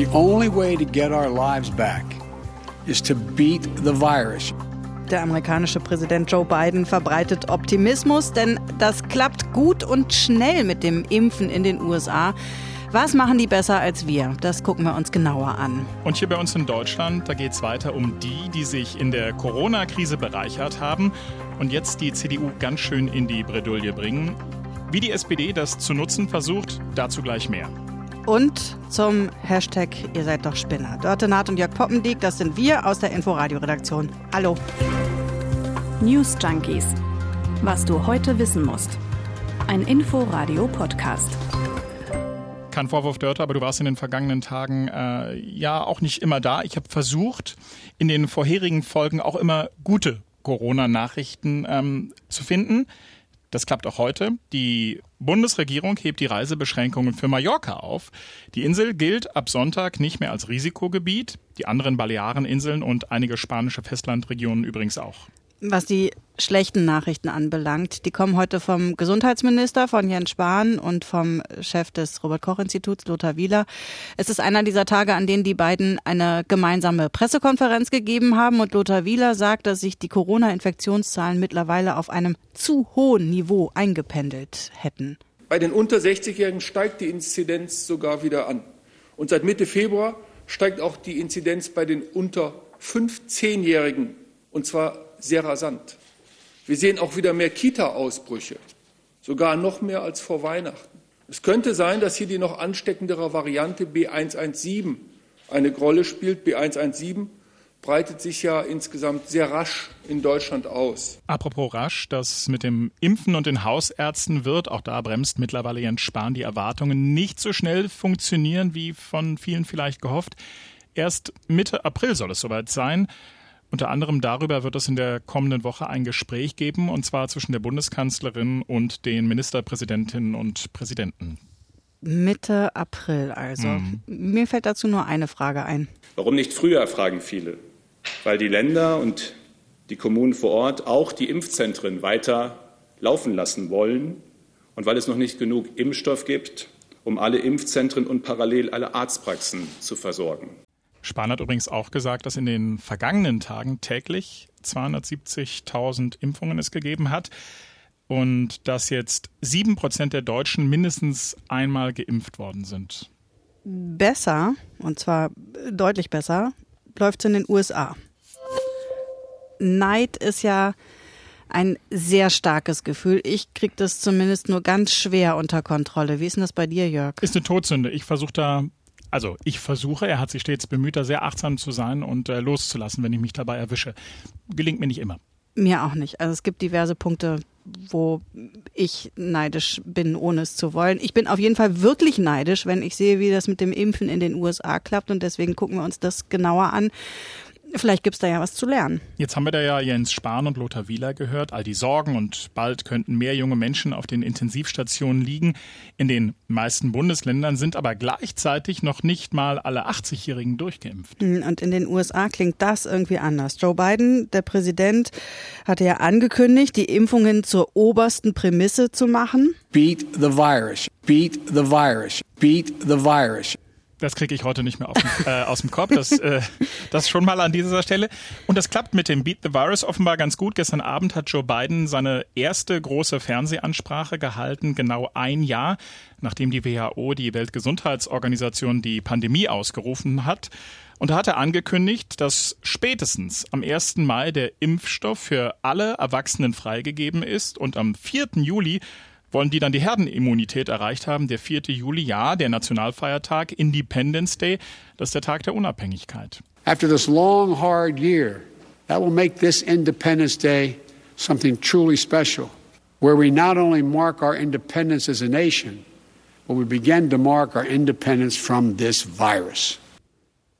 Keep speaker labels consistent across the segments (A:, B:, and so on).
A: The only way to get our lives back is to beat the virus.
B: Der amerikanische Präsident Joe Biden verbreitet Optimismus, denn das klappt gut und schnell mit dem Impfen in den USA. Was machen die besser als wir? Das gucken wir uns genauer an.
C: Und hier bei uns in Deutschland, da geht es weiter um die, die sich in der Corona-Krise bereichert haben und jetzt die CDU ganz schön in die Bredouille bringen. Wie die SPD das zu nutzen versucht, dazu gleich mehr.
B: Und zum Hashtag Ihr seid doch Spinner. Dörte Naht und Jörg Poppendiek, das sind wir aus der Inforadio-Redaktion. Hallo.
D: News Junkies. Was du heute wissen musst. Ein Inforadio-Podcast.
C: Kein Vorwurf, Dörte, aber du warst in den vergangenen Tagen äh, ja auch nicht immer da. Ich habe versucht, in den vorherigen Folgen auch immer gute Corona-Nachrichten ähm, zu finden. Das klappt auch heute. Die Bundesregierung hebt die Reisebeschränkungen für Mallorca auf. Die Insel gilt ab Sonntag nicht mehr als Risikogebiet, die anderen Baleareninseln und einige spanische Festlandregionen übrigens auch.
B: Was die schlechten Nachrichten anbelangt, die kommen heute vom Gesundheitsminister, von Jens Spahn und vom Chef des Robert-Koch-Instituts, Lothar Wieler. Es ist einer dieser Tage, an denen die beiden eine gemeinsame Pressekonferenz gegeben haben und Lothar Wieler sagt, dass sich die Corona-Infektionszahlen mittlerweile auf einem zu hohen Niveau eingependelt hätten.
E: Bei den unter 60-Jährigen steigt die Inzidenz sogar wieder an. Und seit Mitte Februar steigt auch die Inzidenz bei den unter 15-Jährigen, und zwar sehr rasant. Wir sehen auch wieder mehr Kita-Ausbrüche, sogar noch mehr als vor Weihnachten. Es könnte sein, dass hier die noch ansteckendere Variante B117 eine Rolle spielt. B117 breitet sich ja insgesamt sehr rasch in Deutschland aus.
C: Apropos rasch, das mit dem Impfen und den Hausärzten wird, auch da bremst mittlerweile Jens Spahn die Erwartungen, nicht so schnell funktionieren, wie von vielen vielleicht gehofft. Erst Mitte April soll es soweit sein. Unter anderem darüber wird es in der kommenden Woche ein Gespräch geben, und zwar zwischen der Bundeskanzlerin und den Ministerpräsidentinnen und Präsidenten.
B: Mitte April also. Mhm. Mir fällt dazu nur eine Frage ein.
F: Warum nicht früher, fragen viele. Weil die Länder und die Kommunen vor Ort auch die Impfzentren weiter laufen lassen wollen und weil es noch nicht genug Impfstoff gibt, um alle Impfzentren und parallel alle Arztpraxen zu versorgen.
C: Spahn hat übrigens auch gesagt, dass in den vergangenen Tagen täglich 270.000 Impfungen es gegeben hat und dass jetzt sieben Prozent der Deutschen mindestens einmal geimpft worden sind.
B: Besser, und zwar deutlich besser, läuft es in den USA. Neid ist ja ein sehr starkes Gefühl. Ich kriege das zumindest nur ganz schwer unter Kontrolle. Wie ist denn das bei dir, Jörg?
C: Ist eine Todsünde. Ich versuche da also ich versuche, er hat sich stets bemüht, da sehr achtsam zu sein und äh, loszulassen, wenn ich mich dabei erwische. Gelingt mir nicht immer.
B: Mir auch nicht. Also es gibt diverse Punkte, wo ich neidisch bin, ohne es zu wollen. Ich bin auf jeden Fall wirklich neidisch, wenn ich sehe, wie das mit dem Impfen in den USA klappt und deswegen gucken wir uns das genauer an. Vielleicht gibt es da ja was zu lernen.
C: Jetzt haben wir da ja Jens Spahn und Lothar Wieler gehört. All die Sorgen und bald könnten mehr junge Menschen auf den Intensivstationen liegen. In den meisten Bundesländern sind aber gleichzeitig noch nicht mal alle 80-Jährigen durchgeimpft.
B: Hm, und in den USA klingt das irgendwie anders. Joe Biden, der Präsident, hatte ja angekündigt, die Impfungen zur obersten Prämisse zu machen.
A: Beat the virus. Beat the virus. Beat the virus.
C: Das kriege ich heute nicht mehr dem, äh, aus dem Kopf. Das, äh, das schon mal an dieser Stelle. Und das klappt mit dem Beat the Virus offenbar ganz gut. Gestern Abend hat Joe Biden seine erste große Fernsehansprache gehalten, genau ein Jahr, nachdem die WHO, die Weltgesundheitsorganisation, die Pandemie ausgerufen hat. Und da hat er angekündigt, dass spätestens am 1. Mai der Impfstoff für alle Erwachsenen freigegeben ist und am 4. Juli wollen die dann die Herdenimmunität erreicht haben. Der 4. Juli, ja, der Nationalfeiertag, Independence Day, das ist der Tag der Unabhängigkeit.
A: After this long, hard year, that will make this Independence Day something truly special, where we not only mark our independence as a nation, but we begin to mark our independence from this virus.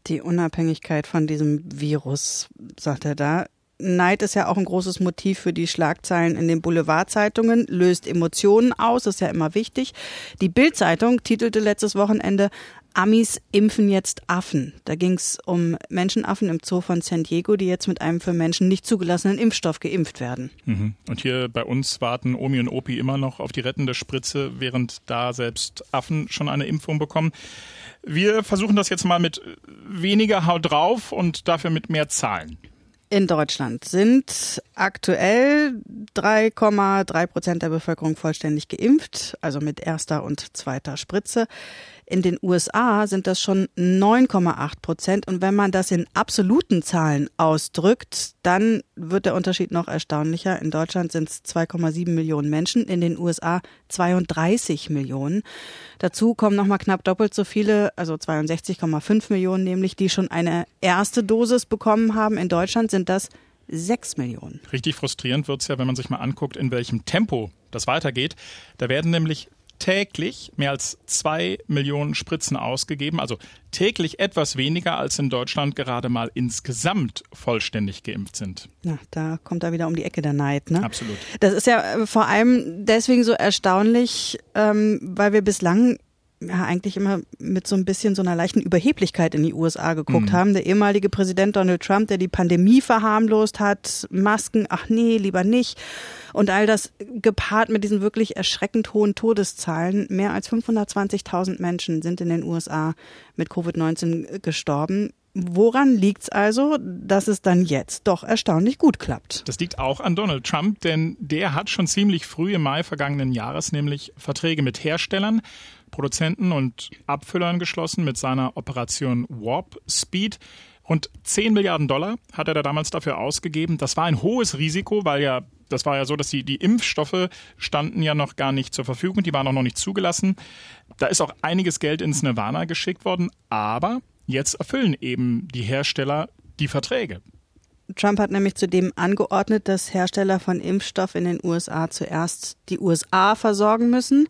B: Die Unabhängigkeit von diesem Virus, sagt er da. Neid ist ja auch ein großes Motiv für die Schlagzeilen in den Boulevardzeitungen, löst Emotionen aus, ist ja immer wichtig. Die Bild-Zeitung titelte letztes Wochenende Amis impfen jetzt Affen. Da ging es um Menschenaffen im Zoo von San Diego, die jetzt mit einem für Menschen nicht zugelassenen Impfstoff geimpft werden.
C: Mhm. Und hier bei uns warten Omi und Opi immer noch auf die rettende Spritze, während da selbst Affen schon eine Impfung bekommen. Wir versuchen das jetzt mal mit weniger Haut drauf und dafür mit mehr Zahlen.
B: In Deutschland sind aktuell 3,3 Prozent der Bevölkerung vollständig geimpft, also mit erster und zweiter Spritze. In den USA sind das schon 9,8 Prozent. Und wenn man das in absoluten Zahlen ausdrückt, dann wird der Unterschied noch erstaunlicher. In Deutschland sind es 2,7 Millionen Menschen, in den USA 32 Millionen. Dazu kommen noch mal knapp doppelt so viele, also 62,5 Millionen nämlich, die schon eine erste Dosis bekommen haben. In Deutschland sind das 6 Millionen.
C: Richtig frustrierend wird es ja, wenn man sich mal anguckt, in welchem Tempo das weitergeht. Da werden nämlich täglich mehr als zwei Millionen Spritzen ausgegeben, also täglich etwas weniger als in Deutschland gerade mal insgesamt vollständig geimpft sind.
B: Ja, da kommt da wieder um die Ecke der Neid, ne?
C: Absolut.
B: Das ist ja äh, vor allem deswegen so erstaunlich, ähm, weil wir bislang ja eigentlich immer mit so ein bisschen so einer leichten Überheblichkeit in die USA geguckt mhm. haben. Der ehemalige Präsident Donald Trump, der die Pandemie verharmlost hat, Masken, ach nee, lieber nicht. Und all das gepaart mit diesen wirklich erschreckend hohen Todeszahlen. Mehr als 520.000 Menschen sind in den USA mit Covid-19 gestorben. Woran liegt's also, dass es dann jetzt doch erstaunlich gut klappt?
C: Das liegt auch an Donald Trump, denn der hat schon ziemlich früh im Mai vergangenen Jahres nämlich Verträge mit Herstellern Produzenten und Abfüllern geschlossen mit seiner Operation Warp Speed. Rund 10 Milliarden Dollar hat er da damals dafür ausgegeben. Das war ein hohes Risiko, weil ja das war ja so, dass die, die Impfstoffe standen ja noch gar nicht zur Verfügung, die waren auch noch nicht zugelassen. Da ist auch einiges Geld ins Nirvana geschickt worden, aber jetzt erfüllen eben die Hersteller die Verträge.
B: Trump hat nämlich zudem angeordnet, dass Hersteller von Impfstoff in den USA zuerst die USA versorgen müssen.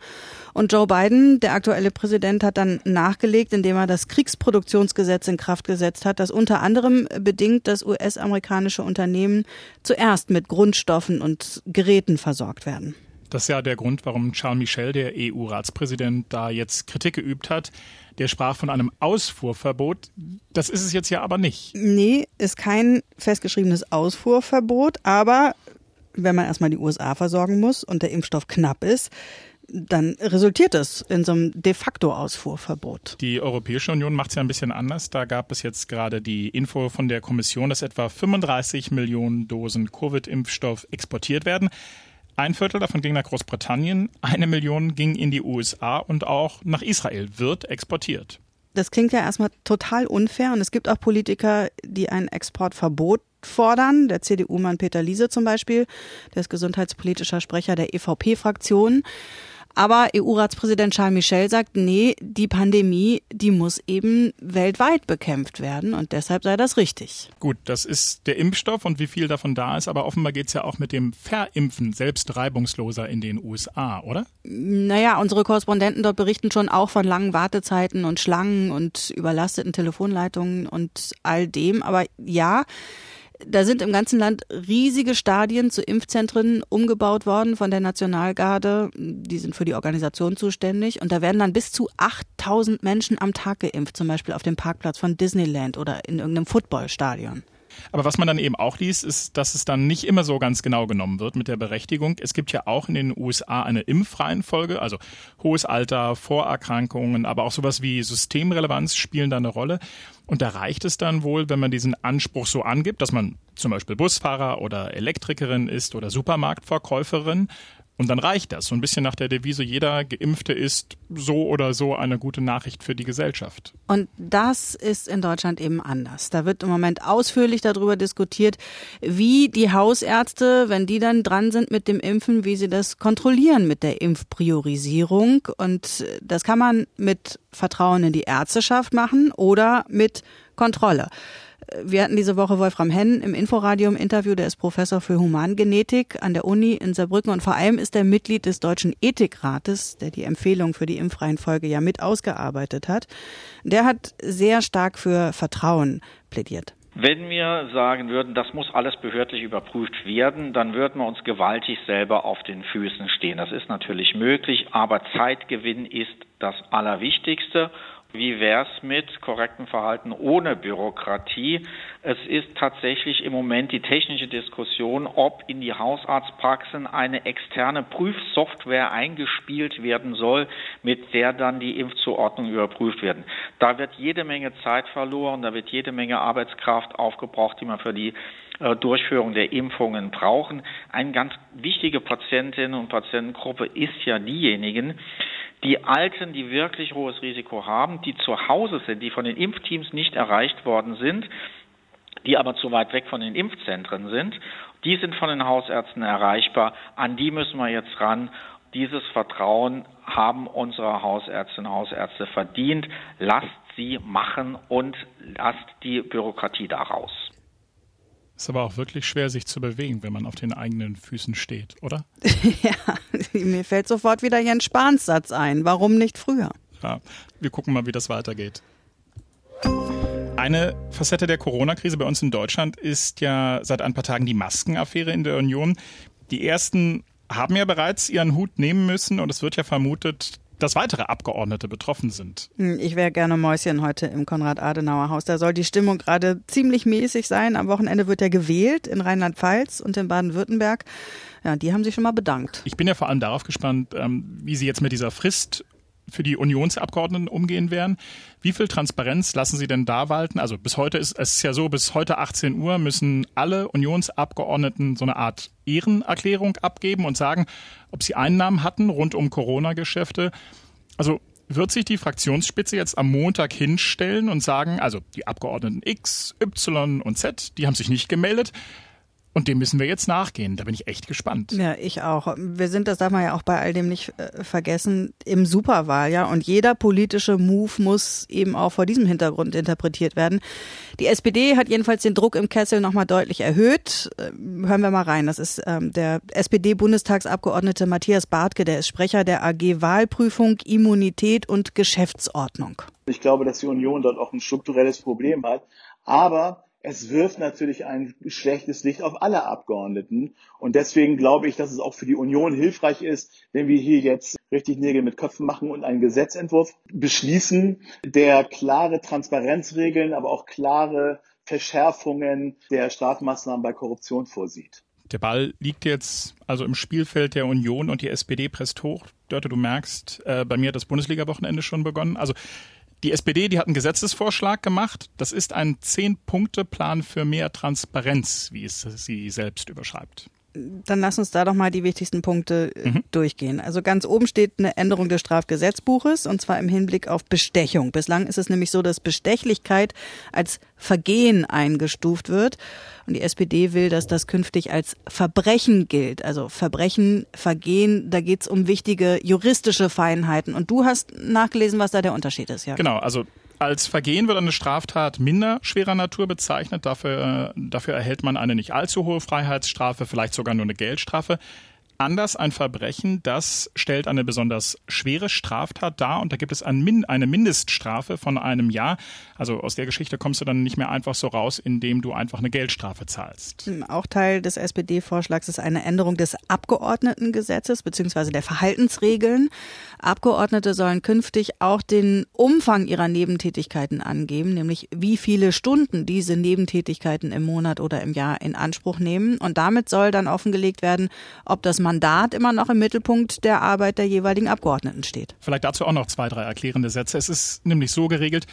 B: Und Joe Biden, der aktuelle Präsident, hat dann nachgelegt, indem er das Kriegsproduktionsgesetz in Kraft gesetzt hat, das unter anderem bedingt, dass US-amerikanische Unternehmen zuerst mit Grundstoffen und Geräten versorgt werden.
C: Das ist ja der Grund, warum Charles Michel, der EU-Ratspräsident, da jetzt Kritik geübt hat. Der sprach von einem Ausfuhrverbot. Das ist es jetzt ja aber nicht.
B: Nee, ist kein festgeschriebenes Ausfuhrverbot, aber wenn man erstmal die USA versorgen muss und der Impfstoff knapp ist, dann resultiert es in so einem de facto Ausfuhrverbot.
C: Die Europäische Union macht es ja ein bisschen anders. Da gab es jetzt gerade die Info von der Kommission, dass etwa 35 Millionen Dosen Covid-Impfstoff exportiert werden. Ein Viertel davon ging nach Großbritannien, eine Million ging in die USA und auch nach Israel wird exportiert.
B: Das klingt ja erstmal total unfair und es gibt auch Politiker, die ein Exportverbot fordern. Der CDU-Mann Peter Liese zum Beispiel, der ist gesundheitspolitischer Sprecher der EVP-Fraktion. Aber EU-Ratspräsident Charles Michel sagt, nee, die Pandemie, die muss eben weltweit bekämpft werden und deshalb sei das richtig.
C: Gut, das ist der Impfstoff und wie viel davon da ist, aber offenbar geht es ja auch mit dem Verimpfen selbst reibungsloser in den USA, oder?
B: Naja, unsere Korrespondenten dort berichten schon auch von langen Wartezeiten und Schlangen und überlasteten Telefonleitungen und all dem. Aber ja, da sind im ganzen Land riesige Stadien zu Impfzentren umgebaut worden von der Nationalgarde. Die sind für die Organisation zuständig. Und da werden dann bis zu 8000 Menschen am Tag geimpft, zum Beispiel auf dem Parkplatz von Disneyland oder in irgendeinem Footballstadion.
C: Aber was man dann eben auch liest, ist, dass es dann nicht immer so ganz genau genommen wird mit der Berechtigung. Es gibt ja auch in den USA eine Impfreihenfolge, also hohes Alter, Vorerkrankungen, aber auch sowas wie Systemrelevanz spielen da eine Rolle. Und da reicht es dann wohl, wenn man diesen Anspruch so angibt, dass man zum Beispiel Busfahrer oder Elektrikerin ist oder Supermarktverkäuferin und dann reicht das. So ein bisschen nach der Devise, jeder Geimpfte ist so oder so eine gute Nachricht für die Gesellschaft.
B: Und das ist in Deutschland eben anders. Da wird im Moment ausführlich darüber diskutiert, wie die Hausärzte, wenn die dann dran sind mit dem Impfen, wie sie das kontrollieren mit der Impfpriorisierung. Und das kann man mit Vertrauen in die Ärzteschaft machen oder mit Kontrolle. Wir hatten diese Woche Wolfram Henn im Inforadio im Interview, der ist Professor für Humangenetik an der Uni in Saarbrücken und vor allem ist er Mitglied des Deutschen Ethikrates, der die Empfehlung für die Impfreihenfolge ja mit ausgearbeitet hat. Der hat sehr stark für Vertrauen plädiert.
G: Wenn wir sagen würden, das muss alles behördlich überprüft werden, dann würden wir uns gewaltig selber auf den Füßen stehen. Das ist natürlich möglich, aber Zeitgewinn ist das Allerwichtigste. Wie wäre es mit korrektem Verhalten ohne Bürokratie? Es ist tatsächlich im Moment die technische Diskussion, ob in die Hausarztpraxen eine externe Prüfsoftware eingespielt werden soll, mit der dann die Impfzuordnung überprüft werden. Da wird jede Menge Zeit verloren, da wird jede Menge Arbeitskraft aufgebraucht, die man für die äh, Durchführung der Impfungen brauchen. Eine ganz wichtige Patientinnen und Patientengruppe ist ja diejenigen, die Alten, die wirklich hohes Risiko haben, die zu Hause sind, die von den Impfteams nicht erreicht worden sind, die aber zu weit weg von den Impfzentren sind, die sind von den Hausärzten erreichbar. An die müssen wir jetzt ran. Dieses Vertrauen haben unsere Hausärztinnen und Hausärzte verdient. Lasst sie machen und lasst die Bürokratie daraus.
C: Ist aber auch wirklich schwer, sich zu bewegen, wenn man auf den eigenen Füßen steht, oder?
B: ja, mir fällt sofort wieder Jens Spahns Satz ein. Warum nicht früher?
C: Ja, wir gucken mal, wie das weitergeht. Eine Facette der Corona-Krise bei uns in Deutschland ist ja seit ein paar Tagen die Maskenaffäre in der Union. Die ersten haben ja bereits ihren Hut nehmen müssen und es wird ja vermutet, dass weitere Abgeordnete betroffen sind.
B: Hm, ich wäre gerne Mäuschen heute im Konrad-Adenauer-Haus. Da soll die Stimmung gerade ziemlich mäßig sein. Am Wochenende wird ja gewählt in Rheinland-Pfalz und in Baden-Württemberg. Ja, die haben sich schon mal bedankt.
C: Ich bin ja vor allem darauf gespannt, ähm, wie Sie jetzt mit dieser Frist für die Unionsabgeordneten umgehen werden. Wie viel Transparenz lassen Sie denn da walten? Also bis heute ist es ja so, bis heute 18 Uhr müssen alle Unionsabgeordneten so eine Art Ehrenerklärung abgeben und sagen, ob sie Einnahmen hatten rund um Corona-Geschäfte. Also wird sich die Fraktionsspitze jetzt am Montag hinstellen und sagen, also die Abgeordneten X, Y und Z, die haben sich nicht gemeldet. Und dem müssen wir jetzt nachgehen. Da bin ich echt gespannt.
B: Ja, ich auch. Wir sind, das darf man ja auch bei all dem nicht äh, vergessen, im Superwahljahr. Und jeder politische Move muss eben auch vor diesem Hintergrund interpretiert werden. Die SPD hat jedenfalls den Druck im Kessel nochmal deutlich erhöht. Äh, hören wir mal rein. Das ist ähm, der SPD-Bundestagsabgeordnete Matthias Bartke, der ist Sprecher der AG Wahlprüfung, Immunität und Geschäftsordnung.
H: Ich glaube, dass die Union dort auch ein strukturelles Problem hat. Aber es wirft natürlich ein schlechtes Licht auf alle Abgeordneten. Und deswegen glaube ich, dass es auch für die Union hilfreich ist, wenn wir hier jetzt richtig Nägel mit Köpfen machen und einen Gesetzentwurf beschließen, der klare Transparenzregeln, aber auch klare Verschärfungen der Strafmaßnahmen bei Korruption vorsieht.
C: Der Ball liegt jetzt also im Spielfeld der Union und die SPD presst hoch. Dörte, du merkst, äh, bei mir hat das Bundesliga-Wochenende schon begonnen. Also die SPD, die hat einen Gesetzesvorschlag gemacht. Das ist ein Zehn-Punkte-Plan für mehr Transparenz, wie es sie selbst überschreibt.
B: Dann lass uns da doch mal die wichtigsten Punkte äh, mhm. durchgehen. Also ganz oben steht eine Änderung des Strafgesetzbuches und zwar im Hinblick auf Bestechung. Bislang ist es nämlich so, dass Bestechlichkeit als Vergehen eingestuft wird. Und die SPD will, dass das künftig als Verbrechen gilt. Also Verbrechen, Vergehen, da geht's um wichtige juristische Feinheiten. Und du hast nachgelesen, was da der Unterschied ist, ja?
C: Genau, also als Vergehen wird eine Straftat minder schwerer Natur bezeichnet. Dafür, dafür erhält man eine nicht allzu hohe Freiheitsstrafe, vielleicht sogar nur eine Geldstrafe anders ein Verbrechen, das stellt eine besonders schwere Straftat dar und da gibt es eine Mindeststrafe von einem Jahr. Also aus der Geschichte kommst du dann nicht mehr einfach so raus, indem du einfach eine Geldstrafe zahlst.
B: Auch Teil des SPD-Vorschlags ist eine Änderung des Abgeordnetengesetzes bzw. der Verhaltensregeln. Abgeordnete sollen künftig auch den Umfang ihrer Nebentätigkeiten angeben, nämlich wie viele Stunden diese Nebentätigkeiten im Monat oder im Jahr in Anspruch nehmen. Und damit soll dann offengelegt werden, ob das Mandat immer noch im Mittelpunkt der Arbeit der jeweiligen Abgeordneten steht.
C: Vielleicht dazu auch noch zwei, drei erklärende Sätze. Es ist nämlich so geregelt,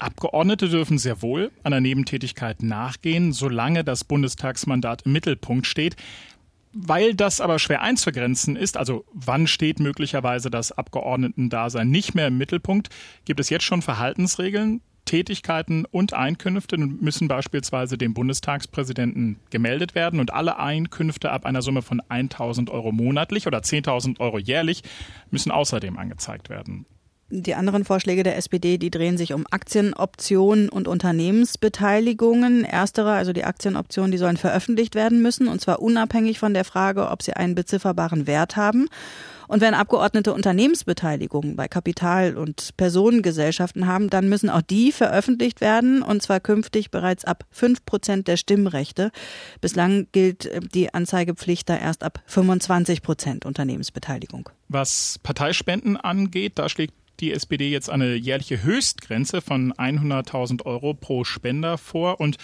C: Abgeordnete dürfen sehr wohl einer Nebentätigkeit nachgehen, solange das Bundestagsmandat im Mittelpunkt steht. Weil das aber schwer einzugrenzen ist, also wann steht möglicherweise das Abgeordnetendasein nicht mehr im Mittelpunkt, gibt es jetzt schon Verhaltensregeln, Tätigkeiten und Einkünfte müssen beispielsweise dem Bundestagspräsidenten gemeldet werden und alle Einkünfte ab einer Summe von 1000 Euro monatlich oder 10.000 Euro jährlich müssen außerdem angezeigt werden.
B: Die anderen Vorschläge der SPD, die drehen sich um Aktienoptionen und Unternehmensbeteiligungen. Erstere, also die Aktienoptionen, die sollen veröffentlicht werden müssen, und zwar unabhängig von der Frage, ob sie einen bezifferbaren Wert haben. Und wenn Abgeordnete Unternehmensbeteiligungen bei Kapital- und Personengesellschaften haben, dann müssen auch die veröffentlicht werden und zwar künftig bereits ab fünf Prozent der Stimmrechte. Bislang gilt äh, die Anzeigepflicht da erst ab 25 Prozent Unternehmensbeteiligung.
C: Was Parteispenden angeht, da schlägt die SPD jetzt eine jährliche Höchstgrenze von 100.000 Euro pro Spender vor und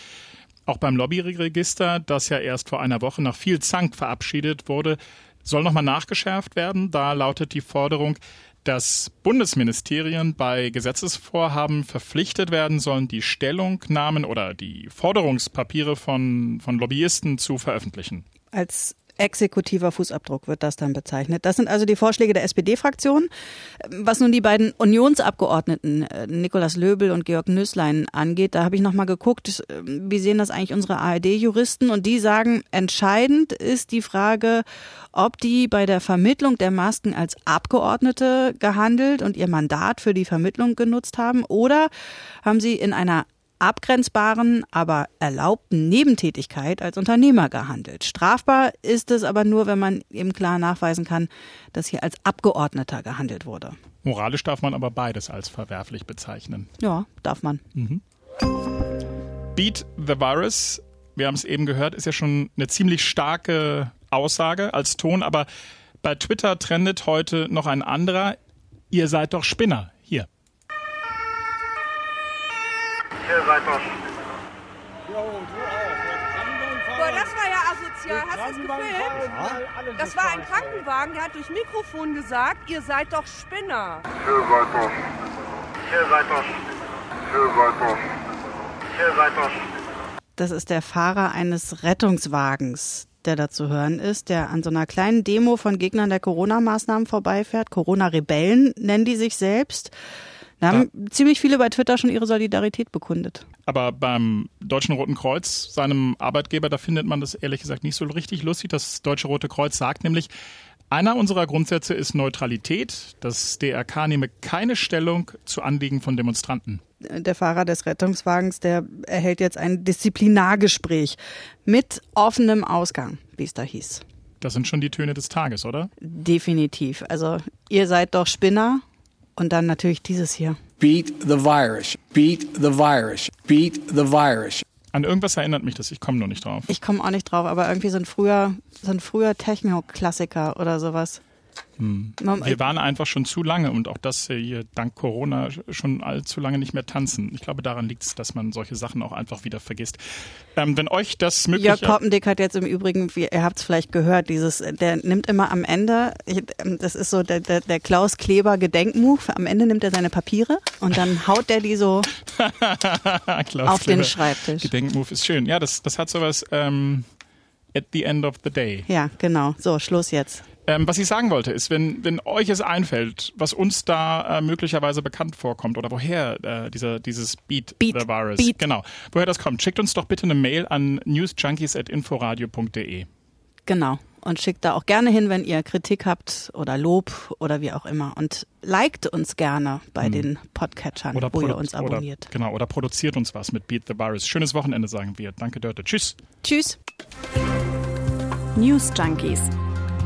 C: auch beim Lobbyregister, das ja erst vor einer Woche nach viel Zank verabschiedet wurde, soll nochmal nachgeschärft werden. Da lautet die Forderung, dass Bundesministerien bei Gesetzesvorhaben verpflichtet werden sollen, die Stellungnahmen oder die Forderungspapiere von, von Lobbyisten zu veröffentlichen.
B: Als exekutiver Fußabdruck wird das dann bezeichnet. Das sind also die Vorschläge der SPD-Fraktion. Was nun die beiden Unionsabgeordneten äh, Nikolaus Löbel und Georg Nüßlein angeht, da habe ich nochmal geguckt, äh, wie sehen das eigentlich unsere ARD-Juristen und die sagen, entscheidend ist die Frage, ob die bei der Vermittlung der Masken als Abgeordnete gehandelt und ihr Mandat für die Vermittlung genutzt haben oder haben sie in einer abgrenzbaren, aber erlaubten Nebentätigkeit als Unternehmer gehandelt. Strafbar ist es aber nur, wenn man eben klar nachweisen kann, dass hier als Abgeordneter gehandelt wurde.
C: Moralisch darf man aber beides als verwerflich bezeichnen.
B: Ja, darf man. Mhm.
C: Beat the Virus, wir haben es eben gehört, ist ja schon eine ziemlich starke Aussage als Ton, aber bei Twitter trendet heute noch ein anderer. Ihr seid doch Spinner. Hier.
I: Seid doch. Jo, du auch. Boah, das war ja asozial. Hast du es gefilmt? Das war ein Krankenwagen, der hat durch Mikrofon gesagt, ihr seid doch Spinner.
J: Ihr seid doch. Ihr seid doch. Ihr seid doch.
I: Ihr seid doch.
B: Das ist der Fahrer eines Rettungswagens, der da zu hören ist, der an so einer kleinen Demo von Gegnern der Corona-Maßnahmen vorbeifährt. Corona-Rebellen nennen die sich selbst. Da haben ja. ziemlich viele bei Twitter schon ihre Solidarität bekundet.
C: Aber beim Deutschen Roten Kreuz, seinem Arbeitgeber, da findet man das ehrlich gesagt nicht so richtig lustig. Das Deutsche Rote Kreuz sagt nämlich, einer unserer Grundsätze ist Neutralität. Das DRK nehme keine Stellung zu Anliegen von Demonstranten.
B: Der Fahrer des Rettungswagens, der erhält jetzt ein Disziplinargespräch mit offenem Ausgang, wie es da hieß.
C: Das sind schon die Töne des Tages, oder?
B: Definitiv. Also ihr seid doch Spinner und dann natürlich dieses hier.
A: Beat the virus. Beat the virus. Beat the virus.
C: An irgendwas erinnert mich das, ich komme nur nicht drauf.
B: Ich komme auch nicht drauf, aber irgendwie so ein früher, so ein früher Techno-Klassiker oder sowas.
C: Hm. Wir waren einfach schon zu lange und auch das hier dank Corona schon allzu lange nicht mehr tanzen. Ich glaube, daran liegt es, dass man solche Sachen auch einfach wieder vergisst. Ähm, wenn euch das möglich
B: Jörg Poppendick hat jetzt im Übrigen, wie, ihr habt es vielleicht gehört, dieses, der nimmt immer am Ende, das ist so der, der, der Klaus Kleber Gedenkmove, am Ende nimmt er seine Papiere und dann haut er die so auf den Schreibtisch.
C: Gedenkmove ist schön. Ja, das, das hat sowas ähm, at the end of the day.
B: Ja, genau. So, Schluss jetzt.
C: Ähm, was ich sagen wollte, ist, wenn, wenn euch es einfällt, was uns da äh, möglicherweise bekannt vorkommt oder woher äh, dieser, dieses Beat, Beat the Virus, Beat. genau, woher das kommt, schickt uns doch bitte eine Mail an newsjunkies.inforadio.de.
B: Genau. Und schickt da auch gerne hin, wenn ihr Kritik habt oder Lob oder wie auch immer. Und liked uns gerne bei hm. den Podcatchern, oder wo ihr uns abonniert.
C: Oder, genau, oder produziert uns was mit Beat the Virus. Schönes Wochenende, sagen wir. Danke, Dörte. Tschüss.
B: Tschüss.
D: News Junkies